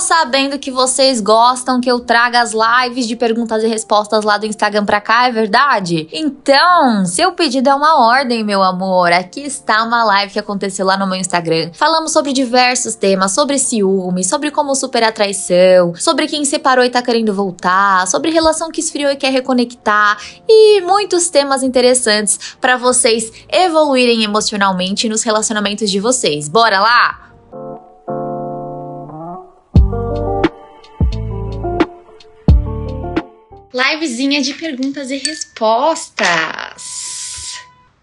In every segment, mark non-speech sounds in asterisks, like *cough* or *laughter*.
Sabendo que vocês gostam que eu traga as lives de perguntas e respostas lá do Instagram pra cá, é verdade? Então, seu pedido é uma ordem, meu amor. Aqui está uma live que aconteceu lá no meu Instagram. Falamos sobre diversos temas, sobre ciúme, sobre como superar a traição, sobre quem separou e tá querendo voltar, sobre relação que esfriou e quer reconectar e muitos temas interessantes para vocês evoluírem emocionalmente nos relacionamentos de vocês. Bora lá? Livezinha de perguntas e respostas.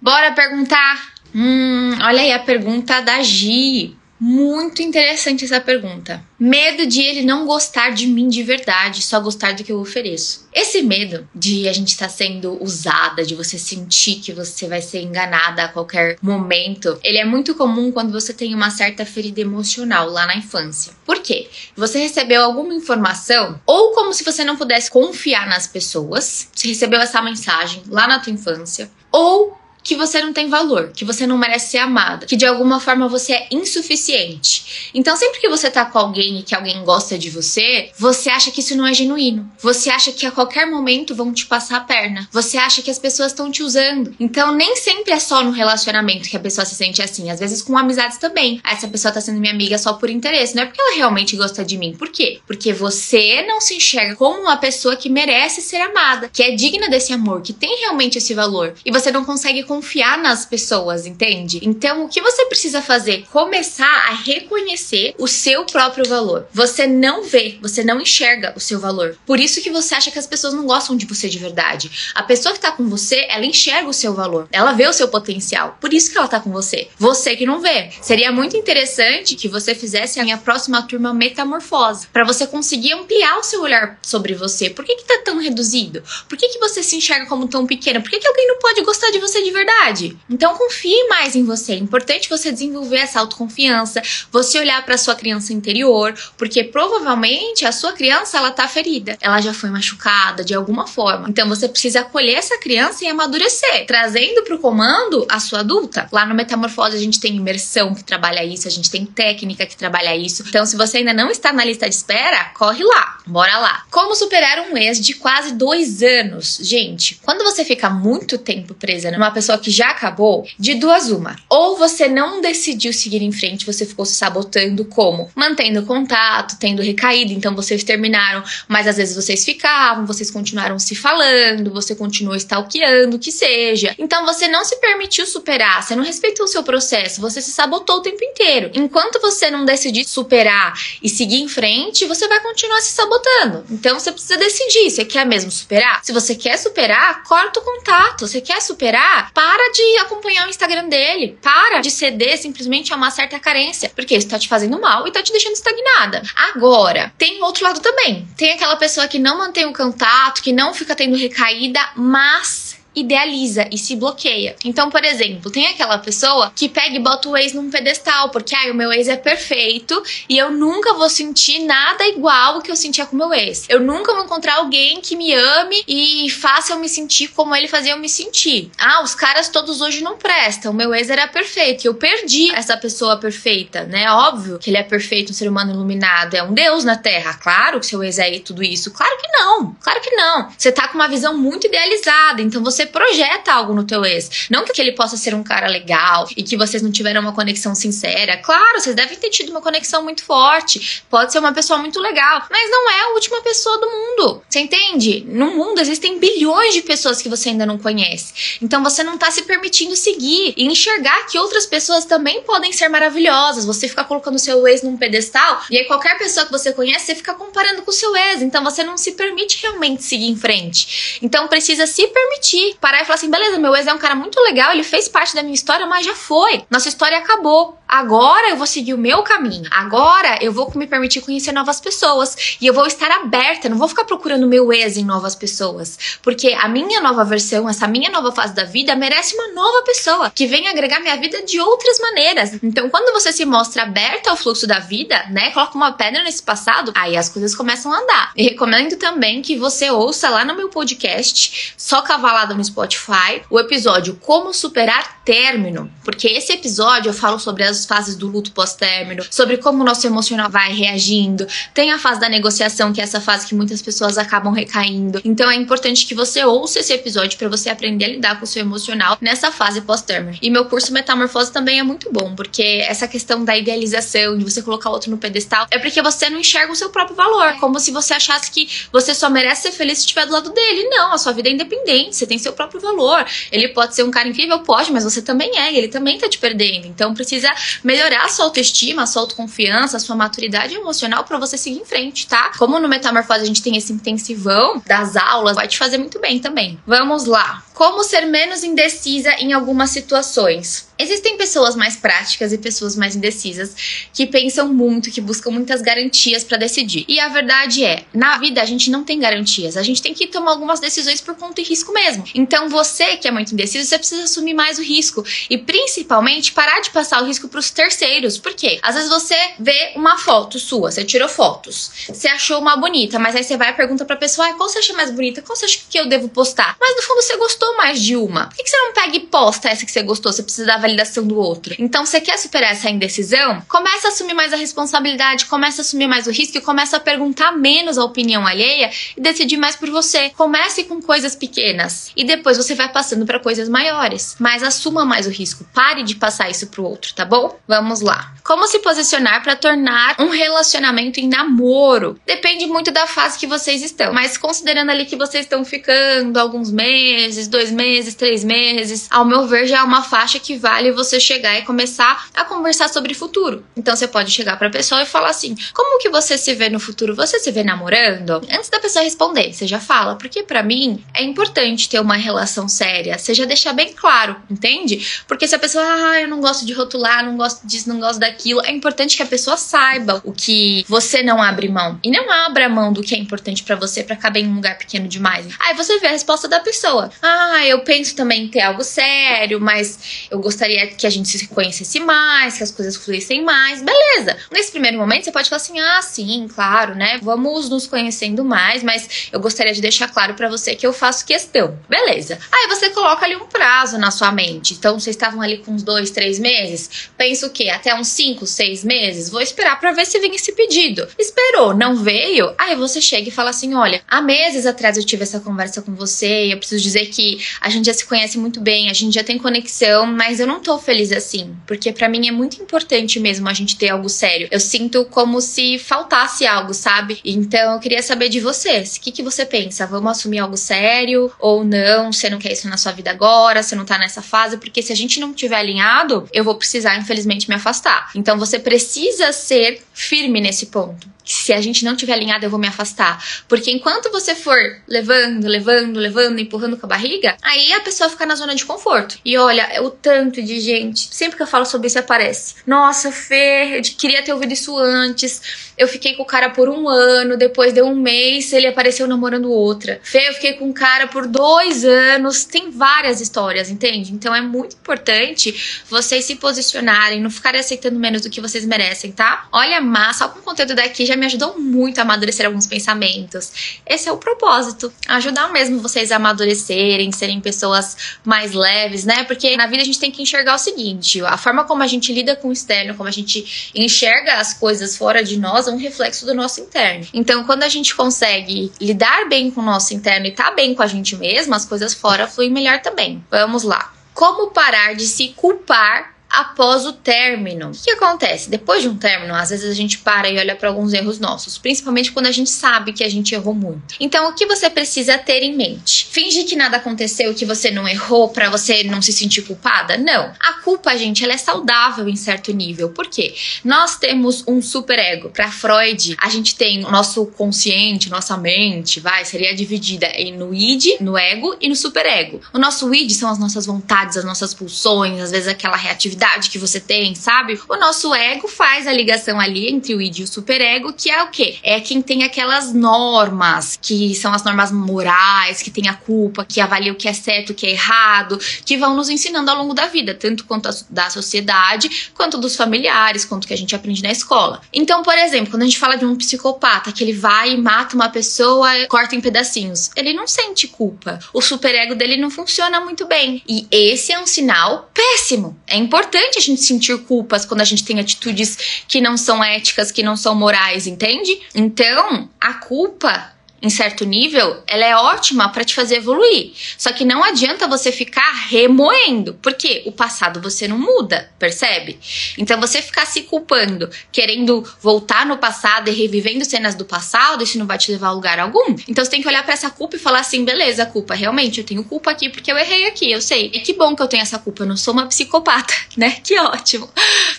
Bora perguntar? Hum, olha aí a pergunta da Gi. Muito interessante essa pergunta. Medo de ele não gostar de mim de verdade, só gostar do que eu ofereço. Esse medo de a gente estar tá sendo usada, de você sentir que você vai ser enganada a qualquer momento, ele é muito comum quando você tem uma certa ferida emocional lá na infância. Por quê? Você recebeu alguma informação, ou como se você não pudesse confiar nas pessoas, você recebeu essa mensagem lá na tua infância, ou que você não tem valor, que você não merece ser amada, que de alguma forma você é insuficiente. Então, sempre que você tá com alguém e que alguém gosta de você, você acha que isso não é genuíno. Você acha que a qualquer momento vão te passar a perna. Você acha que as pessoas estão te usando. Então, nem sempre é só no relacionamento que a pessoa se sente assim. Às vezes com amizades também. Essa pessoa tá sendo minha amiga só por interesse. Não é porque ela realmente gosta de mim. Por quê? Porque você não se enxerga como uma pessoa que merece ser amada, que é digna desse amor, que tem realmente esse valor. E você não consegue confiar nas pessoas, entende? Então, o que você precisa fazer? Começar a reconhecer o seu próprio valor. Você não vê, você não enxerga o seu valor. Por isso que você acha que as pessoas não gostam de você de verdade. A pessoa que tá com você, ela enxerga o seu valor. Ela vê o seu potencial. Por isso que ela tá com você. Você que não vê. Seria muito interessante que você fizesse a minha próxima turma metamorfose, para você conseguir ampliar o seu olhar sobre você. Por que que tá tão reduzido? Por que que você se enxerga como tão pequena? Por que que alguém não pode gostar de você de verdade? Verdade. Então confie mais em você. É importante você desenvolver essa autoconfiança, você olhar para sua criança interior, porque provavelmente a sua criança ela tá ferida, ela já foi machucada de alguma forma. Então você precisa acolher essa criança e amadurecer, trazendo para o comando a sua adulta. Lá no Metamorfose a gente tem imersão que trabalha isso, a gente tem técnica que trabalha isso. Então se você ainda não está na lista de espera, corre lá, bora lá. Como superar um ex de quase dois anos? Gente, quando você fica muito tempo presa numa pessoa pessoa que já acabou, de duas uma. Ou você não decidiu seguir em frente, você ficou se sabotando como? Mantendo contato, tendo recaído, então vocês terminaram, mas às vezes vocês ficavam, vocês continuaram se falando, você continuou stalkeando, o que seja. Então você não se permitiu superar, você não respeitou o seu processo, você se sabotou o tempo inteiro. Enquanto você não decidir superar e seguir em frente, você vai continuar se sabotando. Então você precisa decidir, você quer mesmo superar? Se você quer superar, corta o contato. Você quer superar? Para de acompanhar o Instagram dele. Para de ceder simplesmente a uma certa carência. Porque isso tá te fazendo mal e tá te deixando estagnada. Agora, tem outro lado também. Tem aquela pessoa que não mantém o contato, que não fica tendo recaída, mas idealiza e se bloqueia. Então, por exemplo, tem aquela pessoa que pega e bota o ex num pedestal, porque ah, o meu ex é perfeito e eu nunca vou sentir nada igual o que eu sentia com o meu ex. Eu nunca vou encontrar alguém que me ame e faça eu me sentir como ele fazia eu me sentir. Ah, os caras todos hoje não prestam. O meu ex era perfeito. Eu perdi essa pessoa perfeita, né? Óbvio que ele é perfeito, um ser humano iluminado, é um deus na Terra. Claro que seu ex é tudo isso. Claro que não. Claro que não. Você tá com uma visão muito idealizada, então você projeta algo no teu ex. Não que ele possa ser um cara legal e que vocês não tiveram uma conexão sincera. Claro, vocês devem ter tido uma conexão muito forte. Pode ser uma pessoa muito legal, mas não é a última pessoa do mundo. Você entende? No mundo existem bilhões de pessoas que você ainda não conhece. Então você não tá se permitindo seguir e enxergar que outras pessoas também podem ser maravilhosas. Você fica colocando seu ex num pedestal e aí qualquer pessoa que você conhece, você fica comparando com o seu ex. Então você não se permite realmente seguir em frente. Então precisa se permitir parar e falar assim: beleza, meu ex é um cara muito legal, ele fez parte da minha história, mas já foi. Nossa história acabou. Agora eu vou seguir o meu caminho. Agora eu vou me permitir conhecer novas pessoas. E eu vou estar aberta, não vou ficar procurando meu ex em novas pessoas. Porque a minha nova versão, essa minha nova fase da vida, merece uma nova pessoa que venha agregar minha vida de outras maneiras. Então, quando você se mostra aberta ao fluxo da vida, né? Coloca uma pedra nesse passado, aí as coisas começam a andar. E recomendo também que você ouça lá no meu podcast, só cavalada no Spotify, o episódio Como Superar pós-término, porque esse episódio eu falo sobre as fases do luto pós-término, sobre como o nosso emocional vai reagindo. Tem a fase da negociação, que é essa fase que muitas pessoas acabam recaindo. Então é importante que você ouça esse episódio para você aprender a lidar com o seu emocional nessa fase pós-término. E meu curso Metamorfose também é muito bom, porque essa questão da idealização, de você colocar o outro no pedestal, é porque você não enxerga o seu próprio valor. Como se você achasse que você só merece ser feliz se estiver do lado dele. Não, a sua vida é independente, você tem seu próprio valor. Ele pode ser um cara incrível, pode, mas você também é, ele também tá te perdendo. Então precisa melhorar a sua autoestima, a sua autoconfiança, a sua maturidade emocional para você seguir em frente, tá? Como no Metamorfose a gente tem esse intensivão das aulas, vai te fazer muito bem também. Vamos lá. Como ser menos indecisa em algumas situações? Existem pessoas mais práticas e pessoas mais indecisas que pensam muito, que buscam muitas garantias para decidir. E a verdade é, na vida a gente não tem garantias, a gente tem que tomar algumas decisões por conta e risco mesmo. Então você que é muito indeciso, você precisa assumir mais o risco e principalmente parar de passar o risco para os terceiros. Por quê? Às vezes você vê uma foto sua, você tirou fotos, você achou uma bonita, mas aí você vai e pergunta para a pessoa, ah, qual você acha mais bonita? Qual você acha que eu devo postar? Mas no fundo você gostou mais de uma. Por que você não pega e posta essa que você gostou? Você precisa dar validação do outro. Então, você quer superar essa indecisão? Começa a assumir mais a responsabilidade, começa a assumir mais o risco e começa a perguntar menos a opinião alheia e decidir mais por você. Comece com coisas pequenas e depois você vai passando para coisas maiores. Mas assuma mais o risco. Pare de passar isso pro outro, tá bom? Vamos lá. Como se posicionar para tornar um relacionamento em namoro? Depende muito da fase que vocês estão, mas considerando ali que vocês estão ficando alguns meses, dois meses, três meses, ao meu ver já é uma faixa que vale você chegar e começar a conversar sobre futuro. Então você pode chegar para a pessoa e falar assim: "Como que você se vê no futuro? Você se vê namorando?" Antes da pessoa responder, você já fala, porque para mim é importante ter uma relação séria. Você já deixa bem claro, entende? Porque se a pessoa, ah, eu não gosto de rotular, não gosto disso, não gosto daquilo, é importante que a pessoa saiba o que você não abre mão. E não abra mão do que é importante para você para caber em um lugar pequeno demais. Aí você vê a resposta da pessoa. Ah, eu penso também em ter algo sério, mas eu gostaria que a gente se conhecesse mais, que as coisas fluíssem mais. Beleza. Nesse primeiro momento você pode falar assim: "Ah, sim, claro, né? Vamos nos conhecendo mais, mas eu gostaria de deixar claro para você que eu faço questão." Beleza. Aí você coloca ali um prazo na sua mente. Então vocês estavam ali com uns dois, três meses. Pensa o quê? Até uns cinco, seis meses? Vou esperar para ver se vem esse pedido. Esperou, não veio? Aí você chega e fala assim: "Olha, há meses atrás eu tive essa conversa com você e eu preciso dizer que a gente já se conhece muito bem, a gente já tem conexão, mas eu não tô feliz assim, porque para mim é muito importante mesmo a gente ter algo sério. Eu sinto como se faltasse algo, sabe? Então eu queria saber de vocês. O que, que você pensa? Vamos assumir algo sério ou não? Você não quer isso na sua vida agora? Você não tá nessa fase? Porque se a gente não tiver alinhado, eu vou precisar, infelizmente, me afastar. Então você precisa ser firme nesse ponto se a gente não tiver alinhado, eu vou me afastar. Porque enquanto você for levando, levando, levando, empurrando com a barriga, aí a pessoa fica na zona de conforto. E olha, é o tanto de gente, sempre que eu falo sobre isso aparece. Nossa, Fê, eu queria ter ouvido isso antes. Eu fiquei com o cara por um ano, depois deu um mês, ele apareceu namorando outra. Fê, eu fiquei com o cara por dois anos. Tem várias histórias, entende? Então é muito importante vocês se posicionarem, não ficarem aceitando menos do que vocês merecem, tá? Olha, massa, com o conteúdo daqui já me ajudou muito a amadurecer alguns pensamentos. Esse é o propósito, ajudar mesmo vocês a amadurecerem, serem pessoas mais leves, né? Porque na vida a gente tem que enxergar o seguinte: a forma como a gente lida com o externo, como a gente enxerga as coisas fora de nós, um reflexo do nosso interno. Então, quando a gente consegue lidar bem com o nosso interno e tá bem com a gente mesma, as coisas fora fluem melhor também. Vamos lá. Como parar de se culpar após o término. O que, acontece? Depois de um término, às vezes a gente para e olha para alguns erros nossos, principalmente quando a gente sabe que a gente errou muito. Então, o que você precisa ter em mente? Finge que nada aconteceu, que você não errou para você não se sentir culpada? Não. A culpa, gente, ela é saudável em certo nível. Por quê? Nós temos um superego. Para Freud, a gente tem o nosso consciente, nossa mente, vai, seria dividida no id, no ego e no superego. O nosso id são as nossas vontades, as nossas pulsões, às vezes aquela reatividade que você tem, sabe? O nosso ego faz a ligação ali entre o id e o superego, que é o quê? É quem tem aquelas normas, que são as normas morais, que tem a culpa, que avalia o que é certo, o que é errado, que vão nos ensinando ao longo da vida, tanto quanto da sociedade, quanto dos familiares, quanto que a gente aprende na escola. Então, por exemplo, quando a gente fala de um psicopata que ele vai e mata uma pessoa, corta em pedacinhos, ele não sente culpa. O superego dele não funciona muito bem. E esse é um sinal péssimo. É importante a gente sentir culpas quando a gente tem atitudes que não são éticas, que não são morais, entende? Então, a culpa em certo nível, ela é ótima para te fazer evoluir. Só que não adianta você ficar remoendo, porque o passado você não muda, percebe? Então você ficar se culpando, querendo voltar no passado e revivendo cenas do passado, isso não vai te levar a lugar algum. Então você tem que olhar para essa culpa e falar assim: beleza, culpa, realmente eu tenho culpa aqui porque eu errei aqui, eu sei. E que bom que eu tenho essa culpa, eu não sou uma psicopata, *laughs* né? Que ótimo.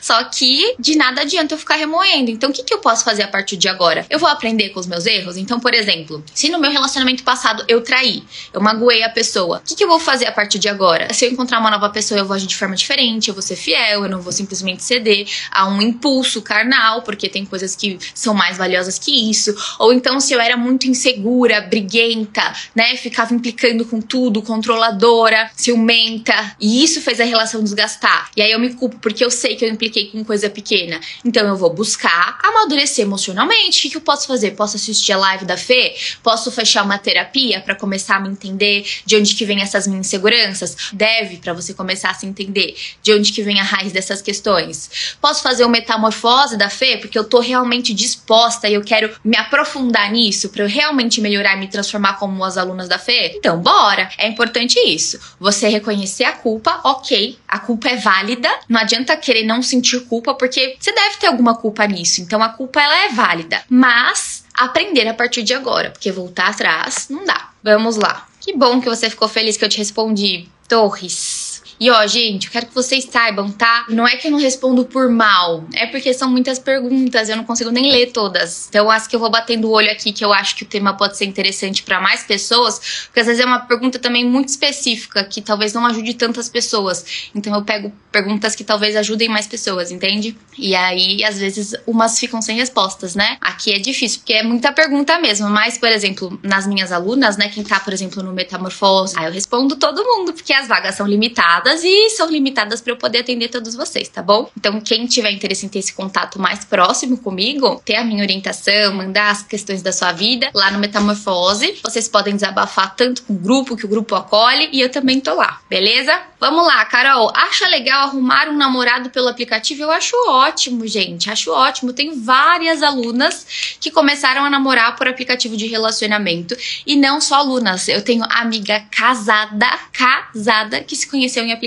Só que de nada adianta eu ficar remoendo. Então o que, que eu posso fazer a partir de agora? Eu vou aprender com os meus erros? Então, por exemplo, exemplo, se no meu relacionamento passado eu traí, eu magoei a pessoa, o que, que eu vou fazer a partir de agora? Se eu encontrar uma nova pessoa, eu vou agir de forma diferente, eu vou ser fiel, eu não vou simplesmente ceder a um impulso carnal, porque tem coisas que são mais valiosas que isso. Ou então, se eu era muito insegura, briguenta, né, ficava implicando com tudo, controladora, ciumenta, e isso fez a relação desgastar. E aí eu me culpo porque eu sei que eu impliquei com coisa pequena. Então eu vou buscar amadurecer emocionalmente. O que, que eu posso fazer? Posso assistir a live da Fê? Posso fechar uma terapia para começar a me entender de onde que vem essas minhas inseguranças? Deve para você começar a se entender de onde que vem a raiz dessas questões. Posso fazer uma metamorfose da fé porque eu tô realmente disposta e eu quero me aprofundar nisso para eu realmente melhorar e me transformar como as alunas da fé? Então, bora. É importante isso. Você reconhecer a culpa, OK, a culpa é válida. Não adianta querer não sentir culpa porque você deve ter alguma culpa nisso. Então a culpa ela é válida. Mas aprender a partir de agora, porque voltar atrás não dá. Vamos lá. Que bom que você ficou feliz que eu te respondi, Torres. E ó, gente, eu quero que vocês saibam, tá? Não é que eu não respondo por mal, é porque são muitas perguntas, eu não consigo nem ler todas. Então, as que eu vou batendo o olho aqui, que eu acho que o tema pode ser interessante para mais pessoas, porque às vezes é uma pergunta também muito específica, que talvez não ajude tantas pessoas. Então, eu pego perguntas que talvez ajudem mais pessoas, entende? E aí, às vezes, umas ficam sem respostas, né? Aqui é difícil, porque é muita pergunta mesmo. Mas, por exemplo, nas minhas alunas, né, quem tá, por exemplo, no Metamorfose, aí eu respondo todo mundo, porque as vagas são limitadas limitadas e são limitadas para eu poder atender todos vocês, tá bom? Então, quem tiver interesse em ter esse contato mais próximo comigo, ter a minha orientação, mandar as questões da sua vida lá no Metamorfose, vocês podem desabafar tanto com o grupo, que o grupo acolhe, e eu também tô lá, beleza? Vamos lá, Carol. Acha legal arrumar um namorado pelo aplicativo? Eu acho ótimo, gente. Acho ótimo. Tenho várias alunas que começaram a namorar por aplicativo de relacionamento. E não só alunas. Eu tenho amiga casada, casada, que se conheceu em aplicativo.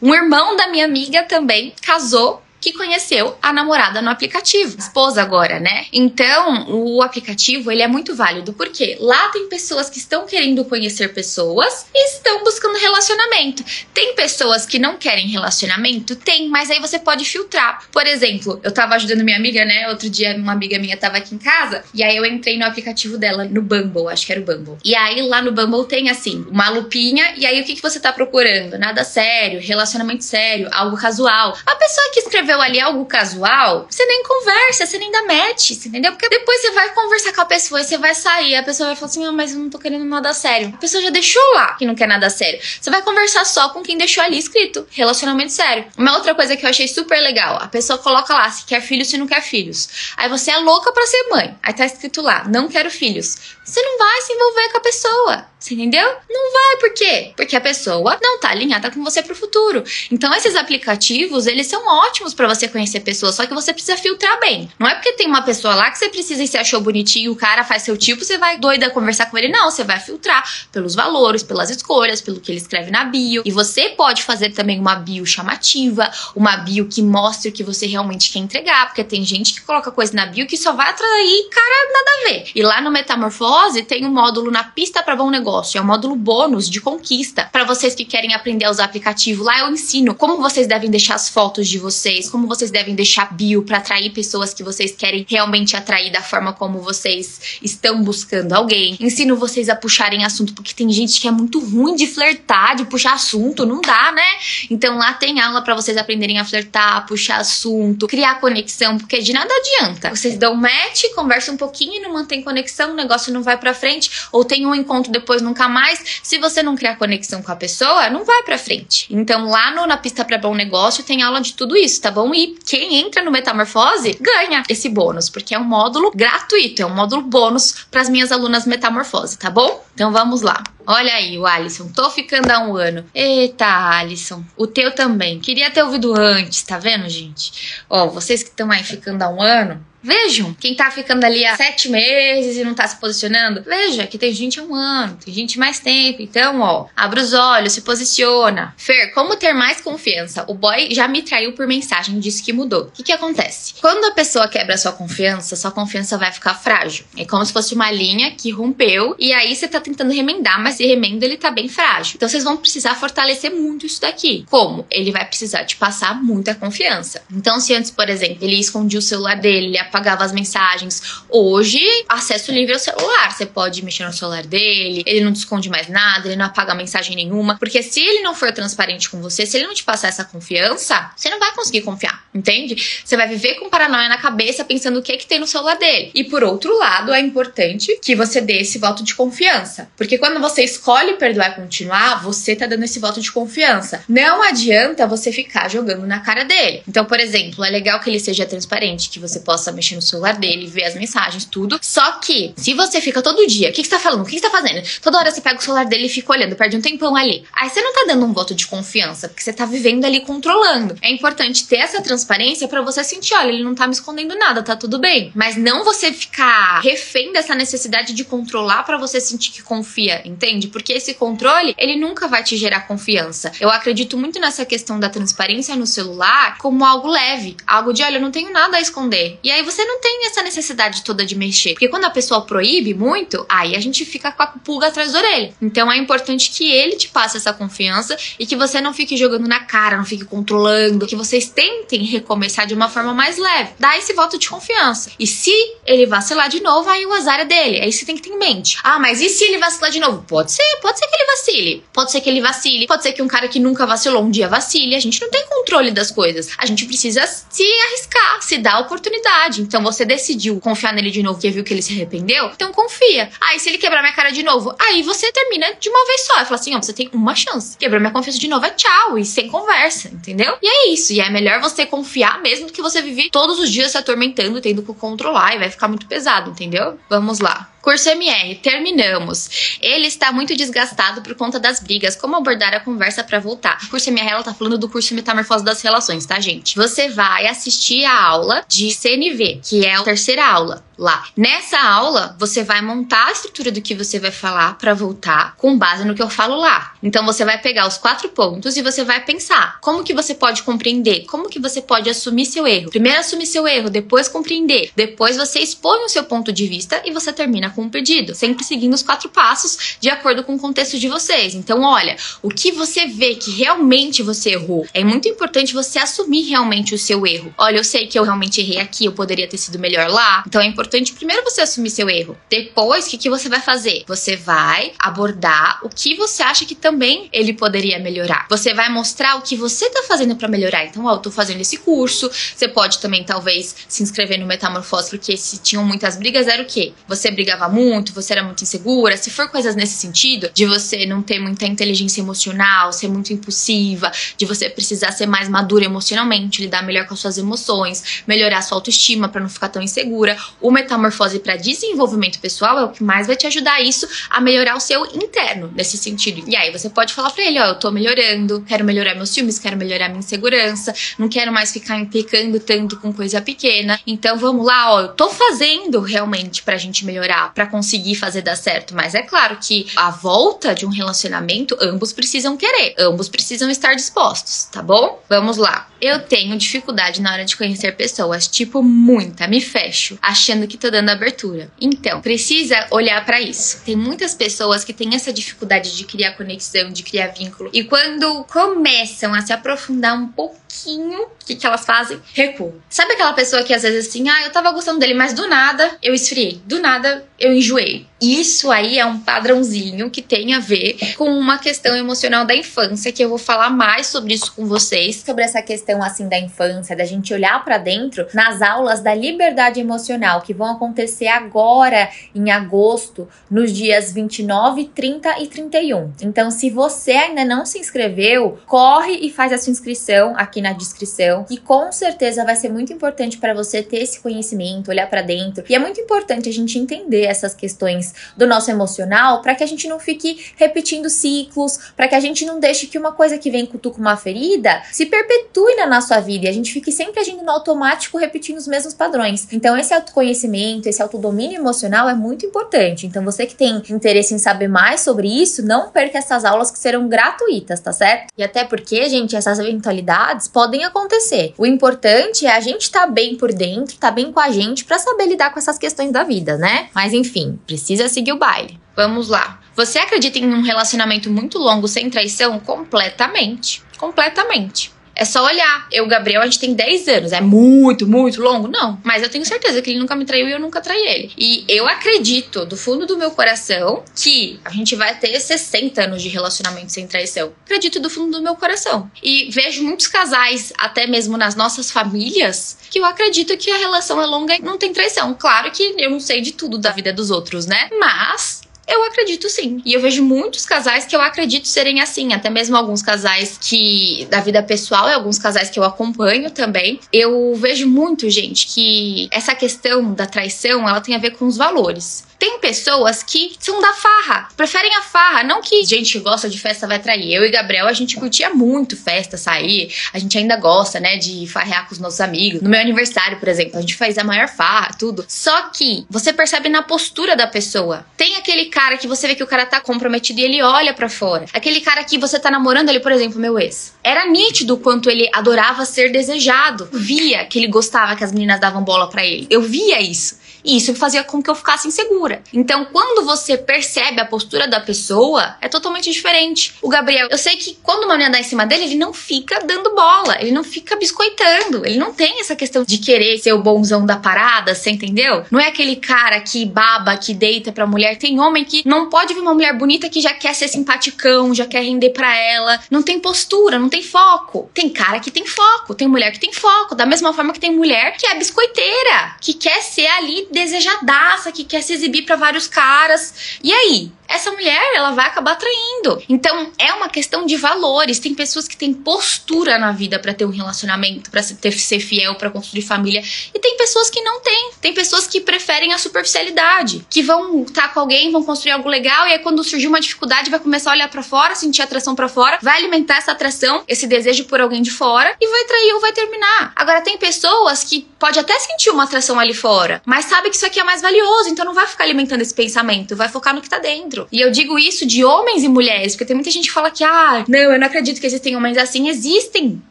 Um irmão da minha amiga também casou que conheceu a namorada no aplicativo, esposa agora, né? Então, o aplicativo ele é muito válido porque lá tem pessoas que estão querendo conhecer pessoas e estão buscando relacionamento. Tem pessoas que não querem relacionamento, tem, mas aí você pode filtrar. Por exemplo, eu tava ajudando minha amiga, né? Outro dia uma amiga minha tava aqui em casa e aí eu entrei no aplicativo dela no Bumble, acho que era o Bumble. E aí lá no Bumble tem assim, uma lupinha e aí o que que você tá procurando? Nada sério, relacionamento sério, algo casual. A pessoa que escreveu escreveu ali algo casual, você nem conversa, você nem dá match, entendeu? Porque depois você vai conversar com a pessoa e você vai sair, a pessoa vai falar assim: ah, mas eu não tô querendo nada sério. A pessoa já deixou lá que não quer nada sério. Você vai conversar só com quem deixou ali escrito: relacionamento sério. Uma outra coisa que eu achei super legal: a pessoa coloca lá se quer filhos, se não quer filhos. Aí você é louca para ser mãe. Aí tá escrito lá: não quero filhos. Você não vai se envolver com a pessoa. Você entendeu? Não vai, por quê? Porque a pessoa não tá alinhada com você pro futuro. Então, esses aplicativos, eles são ótimos para você conhecer pessoas, só que você precisa filtrar bem. Não é porque tem uma pessoa lá que você precisa e você achou bonitinho, o cara faz seu tipo, você vai doida conversar com ele. Não, você vai filtrar pelos valores, pelas escolhas, pelo que ele escreve na bio. E você pode fazer também uma bio chamativa, uma bio que mostre o que você realmente quer entregar, porque tem gente que coloca coisa na bio que só vai atrair cara nada a ver. E lá no Metamorfose tem um módulo na pista para bom negócio, é um módulo bônus de conquista para vocês que querem aprender a usar aplicativo. Lá eu ensino como vocês devem deixar as fotos de vocês, como vocês devem deixar bio para atrair pessoas que vocês querem realmente atrair da forma como vocês estão buscando alguém. Ensino vocês a puxarem assunto, porque tem gente que é muito ruim de flertar, de puxar assunto, não dá, né? Então lá tem aula para vocês aprenderem a flertar, puxar assunto, criar conexão, porque de nada adianta. Vocês dão match, conversam um pouquinho e não mantém conexão, o negócio não vai para frente, ou tem um encontro depois nunca mais. Se você não criar conexão com a pessoa, não vai para frente. Então lá no, na pista para bom negócio tem aula de tudo isso, tá bom? E quem entra no Metamorfose ganha esse bônus, porque é um módulo gratuito, é um módulo bônus para as minhas alunas Metamorfose, tá bom? Então vamos lá. Olha aí o Alisson, tô ficando há um ano. Eita, Alisson, o teu também. Queria ter ouvido antes, tá vendo, gente? Ó, vocês que estão aí ficando há um ano, Vejam, quem tá ficando ali há sete meses e não tá se posicionando, veja que tem gente há um ano, tem gente mais tempo. Então, ó, abre os olhos, se posiciona. Fer, como ter mais confiança? O boy já me traiu por mensagem, disse que mudou. O que que acontece? Quando a pessoa quebra sua confiança, sua confiança vai ficar frágil. É como se fosse uma linha que rompeu e aí você tá tentando remendar, mas esse remendo ele tá bem frágil. Então vocês vão precisar fortalecer muito isso daqui. Como? Ele vai precisar te passar muita confiança. Então, se antes, por exemplo, ele escondia o celular dele, ele apagava as mensagens. Hoje, acesso livre ao celular. Você pode mexer no celular dele, ele não te esconde mais nada, ele não apaga mensagem nenhuma. Porque se ele não for transparente com você, se ele não te passar essa confiança, você não vai conseguir confiar, entende? Você vai viver com paranoia na cabeça pensando o que, é que tem no celular dele. E por outro lado, é importante que você dê esse voto de confiança. Porque quando você escolhe perdoar e continuar, você tá dando esse voto de confiança. Não adianta você ficar jogando na cara dele. Então, por exemplo, é legal que ele seja transparente, que você possa mexer no celular dele, ver as mensagens, tudo. Só que, se você fica todo dia, o que, que você tá falando? O que, que você tá fazendo? Toda hora você pega o celular dele e fica olhando, perde um tempão ali. Aí você não tá dando um voto de confiança, porque você tá vivendo ali controlando. É importante ter essa transparência para você sentir, olha, ele não tá me escondendo nada, tá tudo bem. Mas não você ficar refém dessa necessidade de controlar para você sentir que confia, entende? Porque esse controle, ele nunca vai te gerar confiança. Eu acredito muito nessa questão da transparência no celular como algo leve, algo de, olha, eu não tenho nada a esconder. E aí você não tem essa necessidade toda de mexer. Porque quando a pessoa proíbe muito, aí a gente fica com a pulga atrás da orelha. Então é importante que ele te passe essa confiança e que você não fique jogando na cara, não fique controlando, que vocês tentem recomeçar de uma forma mais leve. Dá esse voto de confiança. E se ele vacilar de novo, aí o azar é dele. Aí você tem que ter em mente. Ah, mas e se ele vacilar de novo? Pode ser, pode ser que ele vacile. Pode ser que ele vacile. Pode ser que um cara que nunca vacilou um dia vacile. A gente não tem controle das coisas. A gente precisa se arriscar, se dar oportunidade. Então você decidiu confiar nele de novo porque viu que ele se arrependeu, então confia. Aí se ele quebrar minha cara de novo, aí você termina de uma vez só. E fala assim: ó, você tem uma chance. Quebrou minha confiança de novo, é tchau. E sem conversa, entendeu? E é isso. E é melhor você confiar mesmo do que você viver todos os dias se atormentando, tendo que controlar. E vai ficar muito pesado, entendeu? Vamos lá. Curso MR, terminamos. Ele está muito desgastado por conta das brigas. Como abordar a conversa para voltar? O curso MR, ela tá falando do curso Metamorfose das Relações, tá, gente? Você vai assistir a aula de CNV, que é a terceira aula lá. Nessa aula, você vai montar a estrutura do que você vai falar para voltar com base no que eu falo lá. Então você vai pegar os quatro pontos e você vai pensar como que você pode compreender, como que você pode assumir seu erro. Primeiro assumir seu erro, depois compreender, depois você expõe o seu ponto de vista e você termina com um pedido, sempre seguindo os quatro passos de acordo com o contexto de vocês. Então, olha, o que você vê que realmente você errou. É muito importante você assumir realmente o seu erro. Olha, eu sei que eu realmente errei aqui, eu poderia ter sido melhor lá. Então é importante importante primeiro você assumir seu erro. Depois, o que, que você vai fazer? Você vai abordar o que você acha que também ele poderia melhorar. Você vai mostrar o que você tá fazendo para melhorar. Então, ó, eu tô fazendo esse curso. Você pode também, talvez, se inscrever no Metamorfose, porque se tinham muitas brigas, era o quê? Você brigava muito, você era muito insegura. Se for coisas nesse sentido, de você não ter muita inteligência emocional, ser muito impulsiva, de você precisar ser mais madura emocionalmente, lidar melhor com as suas emoções, melhorar sua autoestima para não ficar tão insegura. O metamorfose para desenvolvimento pessoal é o que mais vai te ajudar isso a melhorar o seu interno nesse sentido. E aí você pode falar para ele, ó, eu tô melhorando, quero melhorar meus filmes, quero melhorar minha insegurança, não quero mais ficar implicando tanto com coisa pequena. Então vamos lá, ó, eu tô fazendo realmente pra gente melhorar, para conseguir fazer dar certo, mas é claro que a volta de um relacionamento ambos precisam querer, ambos precisam estar dispostos, tá bom? Vamos lá. Eu tenho dificuldade na hora de conhecer pessoas, tipo muita, me fecho, achando que tô dando abertura. Então, precisa olhar para isso. Tem muitas pessoas que têm essa dificuldade de criar conexão, de criar vínculo, e quando começam a se aprofundar um pouco pouquinho, o que, que elas fazem? Recuam. Sabe aquela pessoa que às vezes assim, ah, eu tava gostando dele, mas do nada eu esfriei, do nada eu enjoei. Isso aí é um padrãozinho que tem a ver com uma questão emocional da infância, que eu vou falar mais sobre isso com vocês, sobre essa questão assim da infância, da gente olhar para dentro nas aulas da liberdade emocional que vão acontecer agora em agosto, nos dias 29, 30 e 31. Então, se você ainda não se inscreveu, corre e faz a sua inscrição aqui na descrição, e com certeza vai ser muito importante para você ter esse conhecimento, olhar para dentro. E é muito importante a gente entender essas questões do nosso emocional para que a gente não fique repetindo ciclos, para que a gente não deixe que uma coisa que vem com uma ferida se perpetue na nossa vida e a gente fique sempre agindo no automático, repetindo os mesmos padrões. Então, esse autoconhecimento, esse autodomínio emocional é muito importante. Então, você que tem interesse em saber mais sobre isso, não perca essas aulas que serão gratuitas, tá certo? E até porque, gente, essas eventualidades podem acontecer. O importante é a gente estar tá bem por dentro, estar tá bem com a gente para saber lidar com essas questões da vida, né? Mas enfim, precisa seguir o baile. Vamos lá. Você acredita em um relacionamento muito longo sem traição? Completamente. Completamente. É só olhar. Eu, Gabriel, a gente tem 10 anos. É muito, muito longo? Não. Mas eu tenho certeza que ele nunca me traiu e eu nunca traí ele. E eu acredito, do fundo do meu coração, que a gente vai ter 60 anos de relacionamento sem traição. Acredito do fundo do meu coração. E vejo muitos casais, até mesmo nas nossas famílias, que eu acredito que a relação é longa e não tem traição. Claro que eu não sei de tudo da vida dos outros, né? Mas eu acredito sim. E eu vejo muitos casais que eu acredito serem assim, até mesmo alguns casais que da vida pessoal e alguns casais que eu acompanho também. Eu vejo muito, gente, que essa questão da traição, ela tem a ver com os valores. Tem pessoas que são da farra, preferem a farra, não que gente que gosta de festa vai trair. Eu e Gabriel, a gente curtia muito festa, sair, a gente ainda gosta, né, de farrear com os nossos amigos. No meu aniversário, por exemplo, a gente faz a maior farra, tudo. Só que você percebe na postura da pessoa. Tem aquele cara que você vê que o cara tá comprometido e ele olha para fora. Aquele cara que você tá namorando ali, por exemplo, meu ex. Era nítido quanto ele adorava ser desejado. Via que ele gostava que as meninas davam bola para ele. Eu via isso. E isso fazia com que eu ficasse insegura. Então, quando você percebe a postura da pessoa, é totalmente diferente. O Gabriel, eu sei que quando uma menina dá em cima dele, ele não fica dando bola, ele não fica biscoitando, ele não tem essa questão de querer ser o bonzão da parada, você entendeu? Não é aquele cara que baba, que deita pra mulher. Tem homem que não pode ver uma mulher bonita que já quer ser simpaticão, já quer render pra ela. Não tem postura, não tem foco. Tem cara que tem foco, tem mulher que tem foco. Da mesma forma que tem mulher que é biscoiteira, que quer ser ali desejadaça, que quer se exibir para vários caras. E aí? essa mulher ela vai acabar traindo. Então é uma questão de valores. Tem pessoas que têm postura na vida para ter um relacionamento, para ser fiel, para construir família, e tem pessoas que não têm. Tem pessoas que preferem a superficialidade, que vão estar tá com alguém, vão construir algo legal e aí quando surgir uma dificuldade vai começar a olhar para fora, sentir atração para fora, vai alimentar essa atração, esse desejo por alguém de fora e vai trair ou vai terminar. Agora tem pessoas que pode até sentir uma atração ali fora, mas sabe que isso aqui é mais valioso, então não vai ficar alimentando esse pensamento, vai focar no que tá dentro. E eu digo isso de homens e mulheres, porque tem muita gente que fala que, ah, não, eu não acredito que existem homens assim. Existem,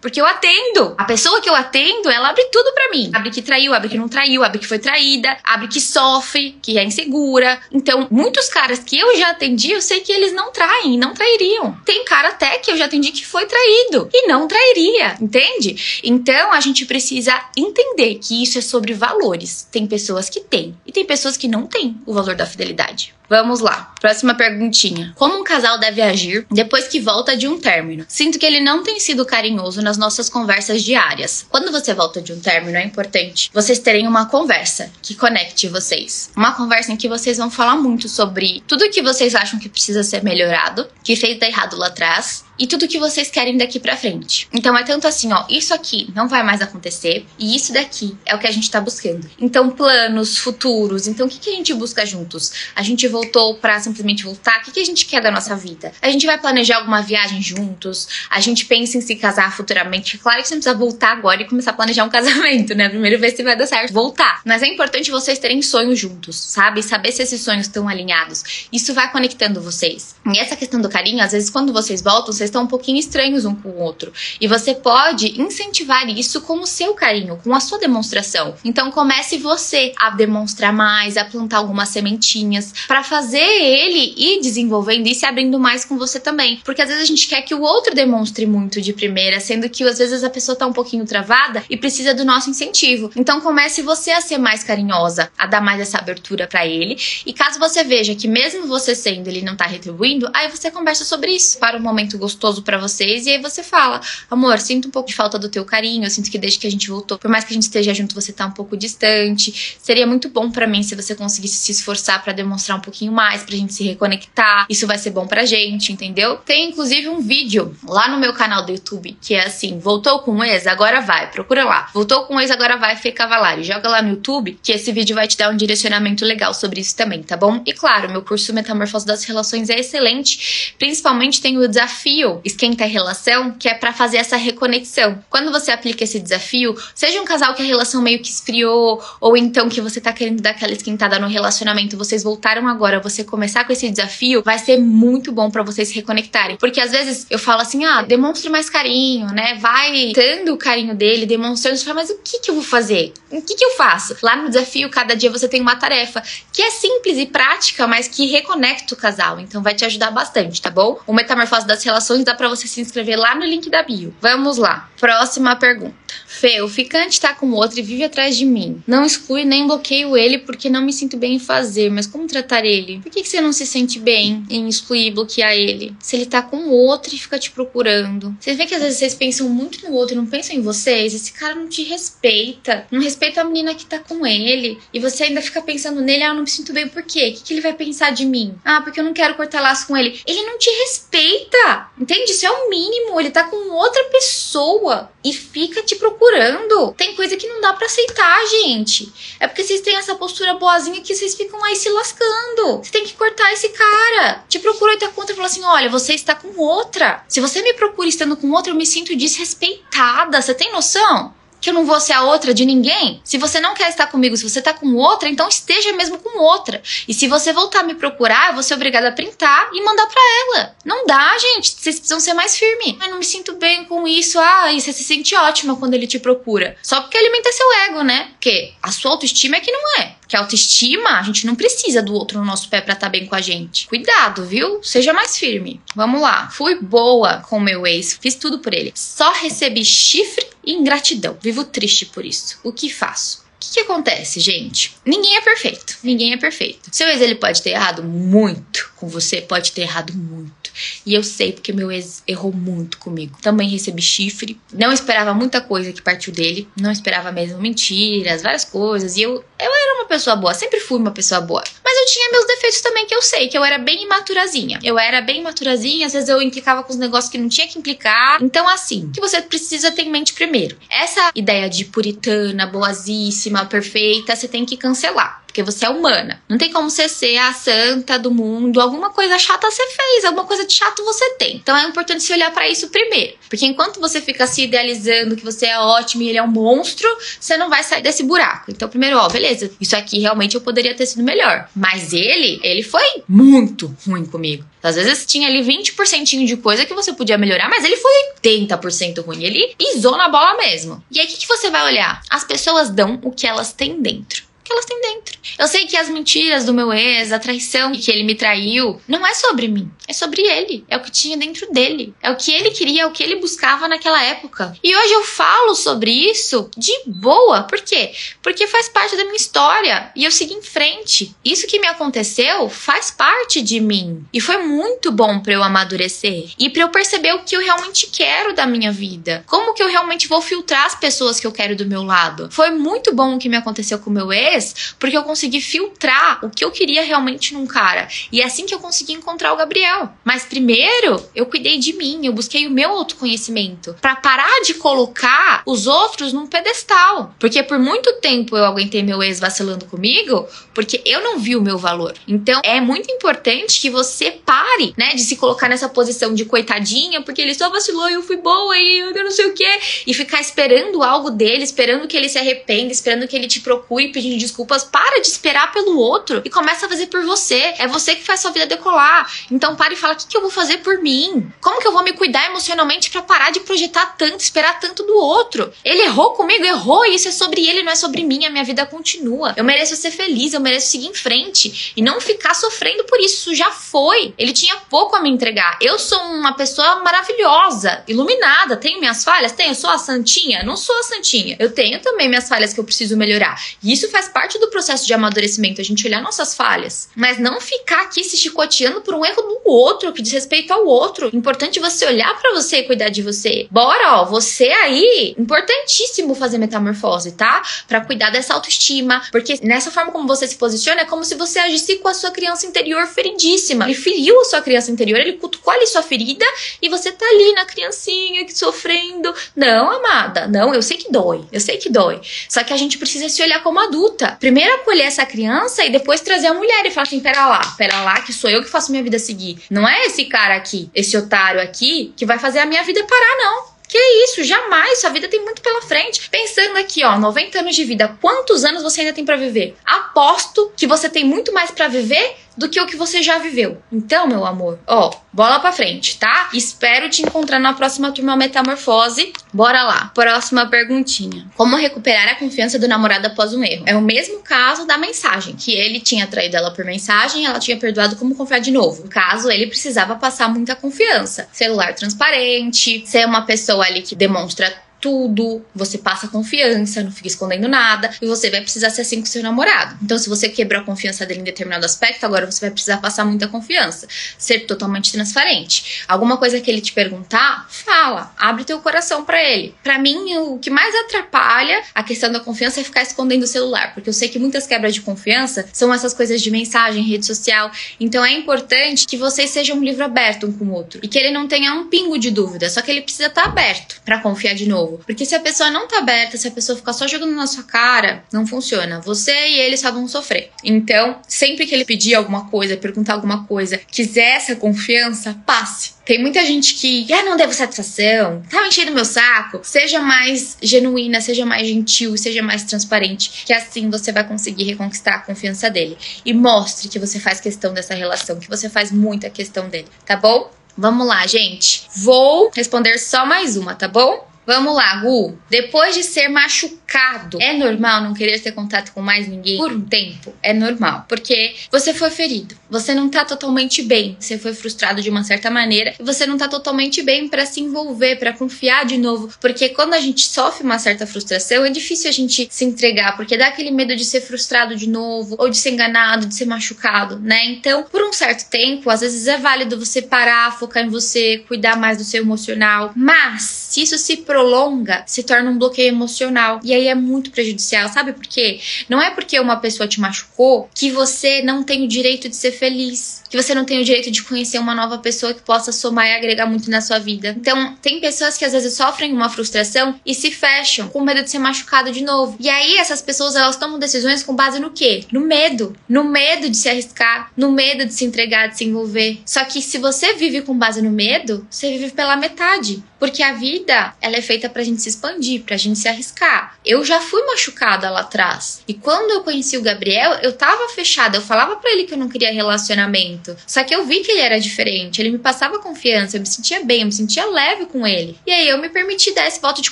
porque eu atendo. A pessoa que eu atendo, ela abre tudo para mim. Abre que traiu, abre que não traiu, abre que foi traída, abre que sofre, que é insegura. Então, muitos caras que eu já atendi, eu sei que eles não traem, não trairiam. Tem cara até que eu já atendi que foi traído e não trairia, entende? Então, a gente precisa entender que isso é sobre valores. Tem pessoas que têm e tem pessoas que não têm o valor da fidelidade. Vamos lá. Próxima perguntinha. Como um casal deve agir depois que volta de um término? Sinto que ele não tem sido carinhoso nas nossas conversas diárias. Quando você volta de um término, é importante vocês terem uma conversa que conecte vocês. Uma conversa em que vocês vão falar muito sobre tudo que vocês acham que precisa ser melhorado, que fez dar errado lá atrás e tudo que vocês querem daqui para frente. Então é tanto assim, ó, isso aqui não vai mais acontecer e isso daqui é o que a gente tá buscando. Então planos futuros, então o que, que a gente busca juntos? A gente voltou para simplesmente voltar, o que, que a gente quer da nossa vida? A gente vai planejar alguma viagem juntos? A gente pensa em se casar futuramente? Claro que você não precisa voltar agora e começar a planejar um *laughs* casamento, né? Primeiro ver se vai dar certo, voltar. Mas é importante vocês terem sonhos juntos, sabe? Saber se esses sonhos estão alinhados. Isso vai conectando vocês. E essa questão do carinho, às vezes quando vocês voltam, vocês estão um pouquinho estranhos um com o outro. E você pode incentivar isso com o seu carinho, com a sua demonstração. Então comece você a demonstrar mais, a plantar algumas sementinhas, para fazer ele ir desenvolvendo e se abrindo mais com você também. Porque às vezes a gente quer que o outro demonstre muito de primeira, sendo que às vezes a pessoa tá um pouquinho travada e precisa do nosso incentivo. Então comece você a ser mais carinhosa, a dar mais essa abertura para ele. E caso você veja que mesmo você sendo, ele não tá retribuindo, aí você conversa sobre isso para um momento gostoso para vocês e aí você fala: "Amor, sinto um pouco de falta do teu carinho, eu sinto que desde que a gente voltou, por mais que a gente esteja junto, você tá um pouco distante. Seria muito bom para mim se você conseguisse se esforçar para demonstrar um pouquinho mais, pra gente se reconectar. Isso vai ser bom pra gente, entendeu? Tem inclusive um vídeo lá no meu canal do YouTube que é assim: voltou com o ex, agora vai. Procura lá. Voltou com o ex, agora vai, Fê Cavalari. Joga lá no YouTube que esse vídeo vai te dar um direcionamento legal sobre isso também, tá bom? E claro, meu curso Metamorfose das Relações é excelente. Principalmente tem o desafio Esquenta a Relação, que é para fazer essa reconexão. Quando você aplica esse desafio, seja um casal que a relação meio que esfriou, ou então que você tá querendo dar aquela esquentada no relacionamento, vocês voltaram você começar com esse desafio, vai ser muito bom para vocês se reconectarem. Porque às vezes eu falo assim, ah, demonstre mais carinho, né? Vai dando o carinho dele, demonstrando, você fala, mas o que que eu vou fazer? O que que eu faço? Lá no desafio, cada dia você tem uma tarefa que é simples e prática, mas que reconecta o casal. Então vai te ajudar bastante, tá bom? O Metamorfose das Relações dá para você se inscrever lá no link da bio. Vamos lá. Próxima pergunta. Fê, o ficante tá com outro e vive atrás de mim. Não exclui nem bloqueio ele porque não me sinto bem em fazer, mas como tratar ele? Por que, que você não se sente bem em excluir e bloquear ele? Se ele tá com outro e fica te procurando. Vocês veem que às vezes vocês pensam muito no outro e não pensam em vocês? Esse cara não te respeita. Não respeita a menina que tá com ele. E você ainda fica pensando nele, ah, eu não me sinto bem por quê? O que, que ele vai pensar de mim? Ah, porque eu não quero cortar laço com ele. Ele não te respeita. Entende? Isso é o mínimo. Ele tá com outra pessoa e fica te procurando. Tem coisa que não dá para aceitar, gente. É porque vocês têm essa postura boazinha que vocês ficam aí se lascando. Você tem que cortar esse cara. Te procura e tá contra e fala assim: olha, você está com outra. Se você me procura estando com outra, eu me sinto desrespeitada. Você tem noção? Que eu não vou ser a outra de ninguém? Se você não quer estar comigo, se você tá com outra, então esteja mesmo com outra. E se você voltar a me procurar, eu vou ser obrigada a printar e mandar para ela. Não dá, gente. Vocês precisam ser mais firmes. Ai, não me sinto bem com isso. Ah, e você se sente ótima quando ele te procura. Só porque alimenta seu ego, né? Porque a sua autoestima é que não é. Que autoestima, a gente não precisa do outro no nosso pé pra estar tá bem com a gente. Cuidado, viu? Seja mais firme. Vamos lá. Fui boa com meu ex, fiz tudo por ele. Só recebi chifre e ingratidão. Vivo triste por isso. O que faço? O que, que, acontece, gente? Ninguém é perfeito. Ninguém é perfeito. Seu ex ele pode ter errado muito com você, pode ter errado muito. E eu sei porque meu ex errou muito comigo. Também recebi chifre. Não esperava muita coisa que partiu dele. Não esperava mesmo mentiras, várias coisas. E eu, eu era uma pessoa boa. Sempre fui uma pessoa boa. Mas eu tinha meus defeitos também que eu sei, que eu era bem imaturazinha. Eu era bem imaturazinha, às vezes eu implicava com os negócios que não tinha que implicar. Então, assim, o que você precisa ter em mente primeiro? Essa ideia de puritana, boazíssima, perfeita, você tem que cancelar porque você é humana. Não tem como você ser a santa do mundo. Alguma coisa chata você fez, alguma coisa de chato você tem. Então é importante se olhar para isso primeiro. Porque enquanto você fica se idealizando que você é ótimo e ele é um monstro, você não vai sair desse buraco. Então, primeiro, ó, beleza, isso aqui realmente eu poderia ter sido melhor. Mas ele, ele foi muito ruim comigo. Às vezes tinha ali 20% de coisa que você podia melhorar, mas ele foi 80% ruim. Ele pisou na bola mesmo. E aí, o que, que você vai olhar? As pessoas dão o que elas têm dentro que elas têm dentro. Eu sei que as mentiras do meu ex, a traição que ele me traiu, não é sobre mim, é sobre ele. É o que tinha dentro dele. É o que ele queria, é o que ele buscava naquela época. E hoje eu falo sobre isso de boa. Por quê? Porque faz parte da minha história e eu segui em frente. Isso que me aconteceu faz parte de mim. E foi muito bom para eu amadurecer e para eu perceber o que eu realmente quero da minha vida. Como que eu realmente vou filtrar as pessoas que eu quero do meu lado. Foi muito bom o que me aconteceu com o meu ex porque eu consegui filtrar o que eu queria realmente num cara. E é assim que eu consegui encontrar o Gabriel. Mas primeiro, eu cuidei de mim, eu busquei o meu autoconhecimento para parar de colocar os outros num pedestal. Porque por muito tempo eu aguentei meu ex vacilando comigo, porque eu não vi o meu valor. Então é muito importante que você pare, né, de se colocar nessa posição de coitadinha, porque ele só vacilou e eu fui boa e eu não sei o quê, e ficar esperando algo dele, esperando que ele se arrependa, esperando que ele te procure pedindo desculpas, para de esperar pelo outro e começa a fazer por você. É você que faz sua vida decolar. Então para e fala: o que, que eu vou fazer por mim? Como que eu vou me cuidar emocionalmente para parar de projetar tanto, esperar tanto do outro? Ele errou comigo, errou, e isso é sobre ele, não é sobre mim. A minha vida continua. Eu mereço ser feliz, eu mereço seguir em frente e não ficar sofrendo por isso. Isso já foi. Ele tinha pouco a me entregar. Eu sou uma pessoa maravilhosa, iluminada. Tenho minhas falhas? Tenho. Sou a santinha? Não sou a santinha. Eu tenho também minhas falhas que eu preciso melhorar. E isso faz parte do processo de amadurecimento, a gente olhar nossas falhas. Mas não ficar aqui se chicoteando por um erro do outro, que diz respeito ao outro. Importante você olhar para você e cuidar de você. Bora, ó, você aí, importantíssimo fazer metamorfose, tá? Para cuidar dessa autoestima, porque nessa forma como você se posiciona é como se você agisse com a sua criança interior feridíssima. Ele feriu a sua criança interior, ele cutucou ali sua ferida e você tá ali na criancinha que sofrendo. Não, amada, não, eu sei que dói, eu sei que dói. Só que a gente precisa se olhar como adulta. Primeiro acolher essa criança e depois trazer a mulher e falar assim: pera lá, pera lá, que sou eu que faço minha vida seguir. Não é esse cara aqui, esse otário aqui, que vai fazer a minha vida parar, não. Que isso, jamais, sua vida tem muito pela frente. Pensando aqui, ó, 90 anos de vida, quantos anos você ainda tem para viver? Aposto que você tem muito mais para viver do que o que você já viveu. Então, meu amor, ó, bola pra frente, tá? Espero te encontrar na próxima turma Metamorfose. Bora lá. Próxima perguntinha. Como recuperar a confiança do namorado após um erro? É o mesmo caso da mensagem, que ele tinha traído ela por mensagem, ela tinha perdoado como confiar de novo. No caso, ele precisava passar muita confiança. Celular transparente, ser uma pessoa ali que demonstra tudo, você passa confiança, não fica escondendo nada, e você vai precisar ser assim com seu namorado. Então, se você quebrou a confiança dele em determinado aspecto, agora você vai precisar passar muita confiança, ser totalmente transparente. Alguma coisa que ele te perguntar, fala, abre teu coração para ele. Para mim, o que mais atrapalha a questão da confiança é ficar escondendo o celular, porque eu sei que muitas quebras de confiança são essas coisas de mensagem, rede social. Então, é importante que vocês sejam um livro aberto um com o outro e que ele não tenha um pingo de dúvida, só que ele precisa estar tá aberto para confiar de novo novo. Porque se a pessoa não tá aberta, se a pessoa ficar só jogando na sua cara, não funciona. Você e ele só vão sofrer. Então, sempre que ele pedir alguma coisa, perguntar alguma coisa, quiser essa confiança, passe. Tem muita gente que, ah, não devo satisfação, tá enchendo meu saco. Seja mais genuína, seja mais gentil, seja mais transparente, que assim você vai conseguir reconquistar a confiança dele. E mostre que você faz questão dessa relação, que você faz muita questão dele, tá bom? Vamos lá, gente. Vou responder só mais uma, tá bom? Vamos lá, Gu. Depois de ser machucado, é normal não querer ter contato com mais ninguém por um tempo? É normal, porque você foi ferido. Você não tá totalmente bem. Você foi frustrado de uma certa maneira e você não tá totalmente bem para se envolver, para confiar de novo, porque quando a gente sofre uma certa frustração, é difícil a gente se entregar, porque dá aquele medo de ser frustrado de novo ou de ser enganado, de ser machucado, né? Então, por um certo tempo, às vezes é válido você parar, focar em você, cuidar mais do seu emocional, mas se isso se prolonga, se torna um bloqueio emocional. E aí é muito prejudicial, sabe por quê? Não é porque uma pessoa te machucou que você não tem o direito de ser feliz, que você não tem o direito de conhecer uma nova pessoa que possa somar e agregar muito na sua vida. Então, tem pessoas que às vezes sofrem uma frustração e se fecham com medo de ser machucado de novo. E aí essas pessoas elas tomam decisões com base no quê? No medo, no medo de se arriscar, no medo de se entregar, de se envolver. Só que se você vive com base no medo, você vive pela metade, porque a vida ela é feita pra gente se expandir, pra gente se arriscar. Eu já fui machucada lá atrás. E quando eu conheci o Gabriel, eu tava fechada. Eu falava para ele que eu não queria relacionamento. Só que eu vi que ele era diferente. Ele me passava confiança, eu me sentia bem, eu me sentia leve com ele. E aí eu me permiti dar esse voto de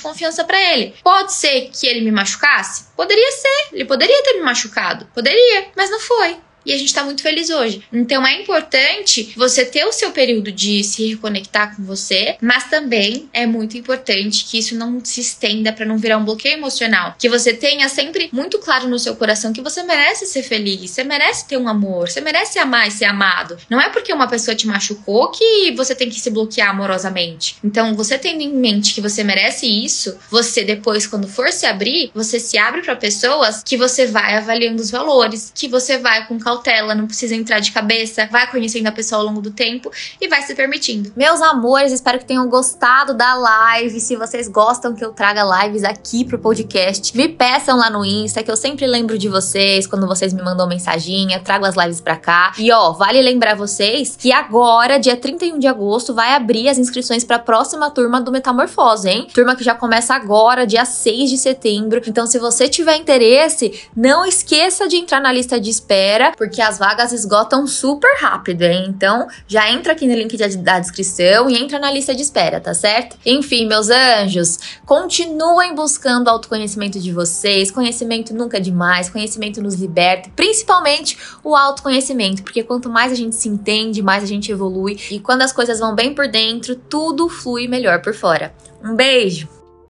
confiança para ele. Pode ser que ele me machucasse? Poderia ser. Ele poderia ter me machucado. Poderia, mas não foi e a gente tá muito feliz hoje. Então é importante você ter o seu período de se reconectar com você, mas também é muito importante que isso não se estenda para não virar um bloqueio emocional. Que você tenha sempre muito claro no seu coração que você merece ser feliz, você merece ter um amor, você merece amar e ser amado. Não é porque uma pessoa te machucou que você tem que se bloquear amorosamente. Então, você tendo em mente que você merece isso, você depois, quando for se abrir, você se abre para pessoas que você vai avaliando os valores, que você vai com cautela, não precisa entrar de cabeça, vai conhecendo a pessoa ao longo do tempo e vai se permitindo. Meus amores, espero que tenham gostado da live. Se vocês gostam que eu traga lives aqui pro podcast, me peçam lá no Insta, que eu sempre lembro de vocês quando vocês me mandam mensaginha, trago as lives pra cá. E ó, vale lembrar vocês que agora, dia 31 de agosto, vai abrir as inscrições pra próxima turma do Metamorfose, hein? Turma que já começa agora, dia 6 de setembro. Então, se você tiver interesse, não esqueça de entrar na lista de espera, porque as vagas esgotam super rápido, hein? Então, já entra aqui no link da descrição e entra na lista de espera, tá certo? Enfim, meus anjos, continuem buscando autoconhecimento de vocês. Conhecimento nunca é demais, conhecimento nos liberta, principalmente o autoconhecimento, porque quanto mais a gente se entende, mais a gente evolui e quando as coisas vão bem por dentro, tudo flui melhor por fora. Um beijo!